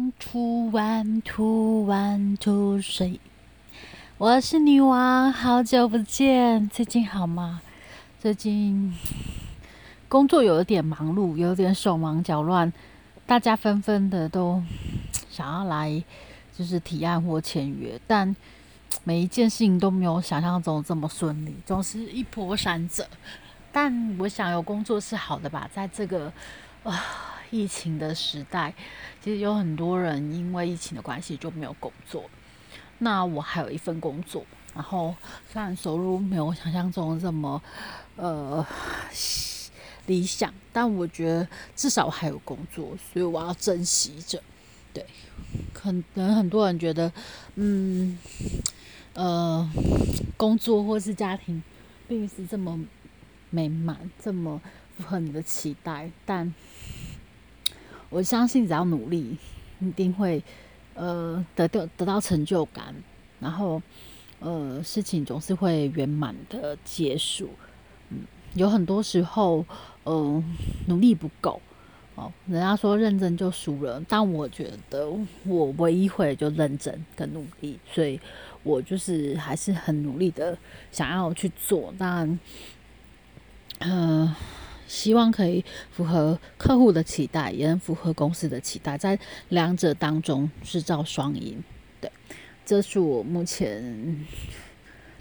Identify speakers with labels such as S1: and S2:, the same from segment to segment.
S1: one two one two one two three，我是女王，好久不见，最近好吗？最近工作有一点忙碌，有点手忙脚乱，大家纷纷的都想要来就是提案或签约，但每一件事情都没有想象中这么顺利，总是一波三折。但我想有工作是好的吧，在这个啊。疫情的时代，其实有很多人因为疫情的关系就没有工作。那我还有一份工作，然后虽然收入没有想象中这么呃理想，但我觉得至少还有工作，所以我要珍惜着。对，可能很多人觉得，嗯，呃，工作或是家庭并不是这么美满，这么符合你的期待，但。我相信，只要努力，一定会呃得到得到成就感，然后呃事情总是会圆满的结束。嗯，有很多时候，嗯，努力不够哦。人家说认真就输了，但我觉得我唯一会就认真跟努力，所以我就是还是很努力的想要去做。但嗯。希望可以符合客户的期待，也能符合公司的期待，在两者当中制造双赢。对，这是我目前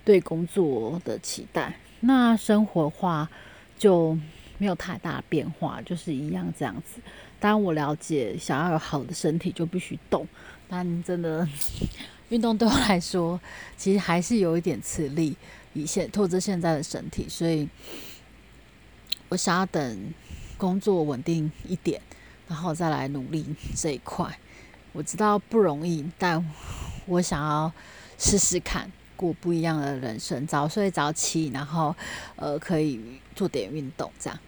S1: 对工作的期待。那生活化就没有太大变化，就是一样这样子。当然，我了解想要有好的身体就必须动，但真的 运动对我来说，其实还是有一点吃力，以现拖着现在的身体，所以。我想要等工作稳定一点，然后再来努力这一块。我知道不容易，但我想要试试看过不一样的人生，早睡早起，然后呃可以做点运动，这样。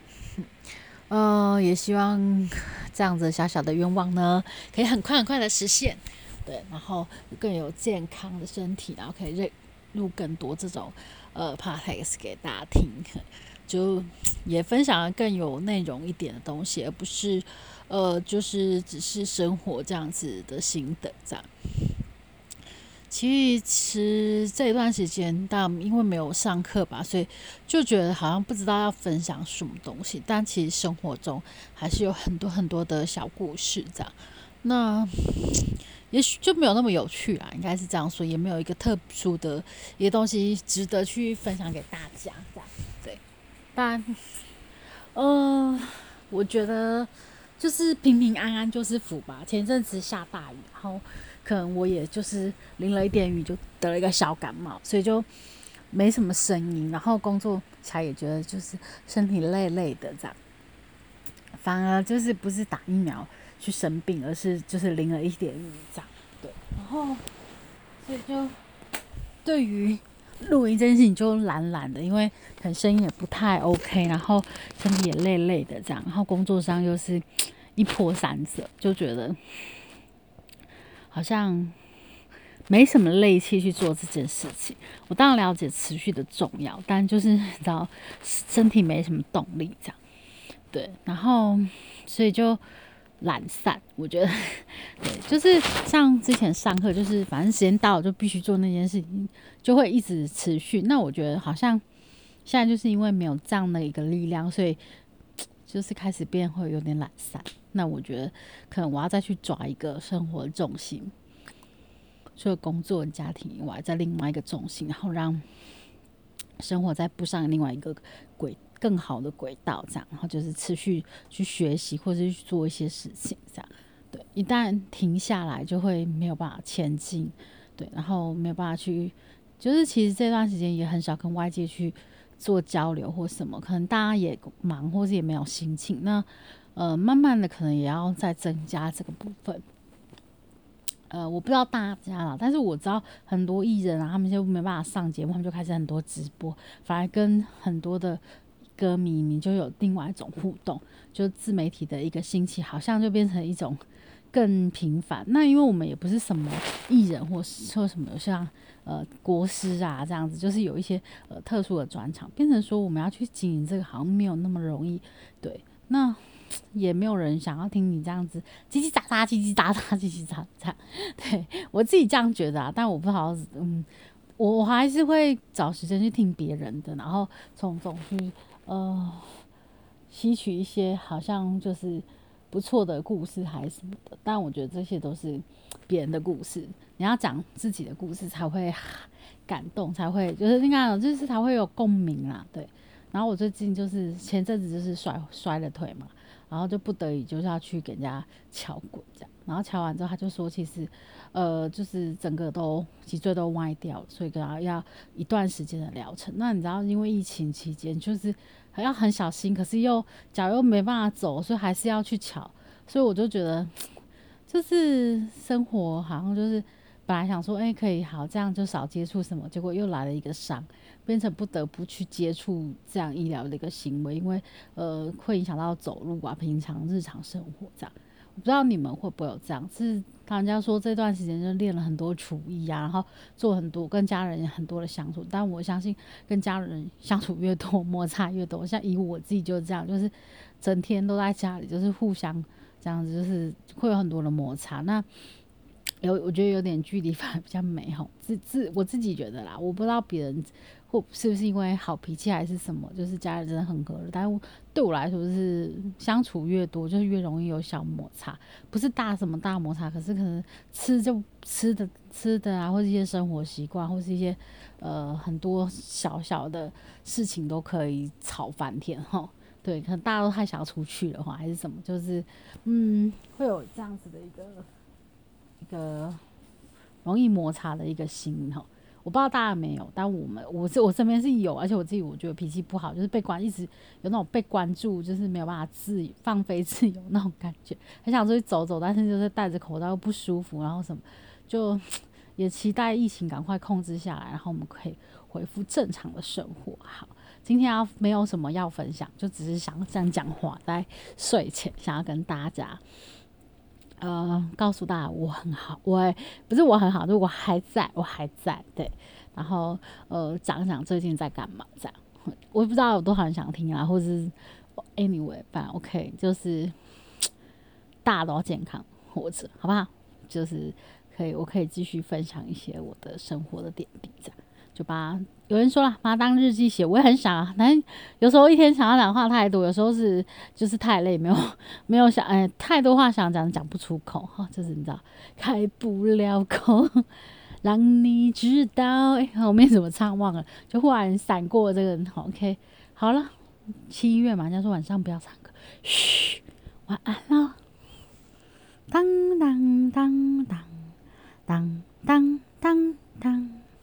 S1: 呃，也希望这样子小小的愿望呢，可以很快很快的实现。对，然后更有健康的身体，然后可以录更多这种呃 podcast 给大家听。就也分享了更有内容一点的东西，而不是呃，就是只是生活这样子的心得这样。其实这一段时间，但因为没有上课吧，所以就觉得好像不知道要分享什么东西。但其实生活中还是有很多很多的小故事这样。那 也许就没有那么有趣啦，应该是这样说，也没有一个特殊的一个东西值得去分享给大家这样。但，呃，我觉得就是平平安安就是福吧。前阵子下大雨，然后可能我也就是淋了一点雨，就得了一个小感冒，所以就没什么声音。然后工作起来也觉得就是身体累累的这样。反而就是不是打疫苗去生病，而是就是淋了一点雨这样。对，然后所以就对于。录音这件事情就懒懒的，因为可能声音也不太 OK，然后身体也累累的这样，然后工作上又是一波三折，就觉得好像没什么力气去做这件事情。我当然了解持续的重要，但就是你知道身体没什么动力这样，对，然后所以就。懒散，我觉得，对，就是像之前上课，就是反正时间到了就必须做那件事情，就会一直持续。那我觉得好像现在就是因为没有这样的一个力量，所以就是开始变会有点懒散。那我觉得可能我要再去抓一个生活重心，除了工作、家庭以外，在另外一个重心，然后让生活再步上另外一个轨。更好的轨道，这样，然后就是持续去学习或者去做一些事情，这样，对，一旦停下来就会没有办法前进，对，然后没有办法去，就是其实这段时间也很少跟外界去做交流或什么，可能大家也忙，或是也没有心情，那呃，慢慢的可能也要再增加这个部分，呃，我不知道大家了，但是我知道很多艺人啊，他们就没办法上节目，他们就开始很多直播，反而跟很多的。歌迷，你就有另外一种互动，就自媒体的一个兴起，好像就变成一种更频繁。那因为我们也不是什么艺人，或说什么像呃国师啊这样子，就是有一些呃特殊的专场，变成说我们要去经营这个，好像没有那么容易。对，那也没有人想要听你这样子叽叽喳喳、叽叽喳喳、叽叽喳喳。对我自己这样觉得啊，但我不好，嗯，我我还是会找时间去听别人的，然后从中去呃吸取一些好像就是不错的故事还是什么的。但我觉得这些都是别人的故事，你要讲自己的故事才会 感动，才会就是你看，就是才会有共鸣啦，对。然后我最近就是前阵子就是摔摔了腿嘛，然后就不得已就是要去给人家敲骨这样，然后敲完之后他就说其实，呃，就是整个都脊椎都歪掉了，所以可能要一段时间的疗程。那你知道因为疫情期间就是还要很小心，可是又脚又没办法走，所以还是要去敲。所以我就觉得，就是生活好像就是本来想说哎可以好这样就少接触什么，结果又来了一个伤。变成不得不去接触这样医疗的一个行为，因为呃会影响到走路啊，平常日常生活这样。我不知道你们会不会有这样，是他人家说这段时间就练了很多厨艺啊，然后做很多跟家人很多的相处。但我相信跟家人相处越多，摩擦越多。像以我自己就是这样，就是整天都在家里，就是互相这样子，就是会有很多的摩擦。那有我觉得有点距离反而比较美好，自自我自己觉得啦，我不知道别人。或是不是因为好脾气还是什么？就是家人真的很和乐，但是对我来说是相处越多，就是越容易有小摩擦，不是大什么大摩擦，可是可能吃就吃的吃的啊，或是一些生活习惯，或是一些呃很多小小的事情都可以吵翻天哈。对，可能大家都太想要出去的话，还是什么，就是嗯会有这样子的一个个容易摩擦的一个心哈。我不知道大家没有，但我们我是我身边是有，而且我自己我觉得脾气不好，就是被关一直有那种被关注，就是没有办法自放飞自由那种感觉，很想出去走走，但是就是戴着口罩又不舒服，然后什么就也期待疫情赶快控制下来，然后我们可以恢复正常的生活。好，今天要没有什么要分享，就只是想这样讲话，在睡前想要跟大家。呃，告诉大家我很好，我不是我很好，就是我还在，我还在，对。然后呃，讲讲最近在干嘛，这样。我也不知道有多少人想听啊，或者是 anyway，反正 OK，就是 大家都要健康活着，好不好？就是可以，我可以继续分享一些我的生活的点滴，这样。就把有人说了，把它当日记写，我也很想啊。但有时候一天想要讲话太多，有时候是就是太累，没有没有想哎，太多话想讲讲不出口哈，就是你知道开不了口，让你知道哎，后面怎么唱忘了，就忽然闪过这个人。好 OK，好了，七月嘛，人家说晚上不要唱歌，嘘，晚安了，当当当当当当。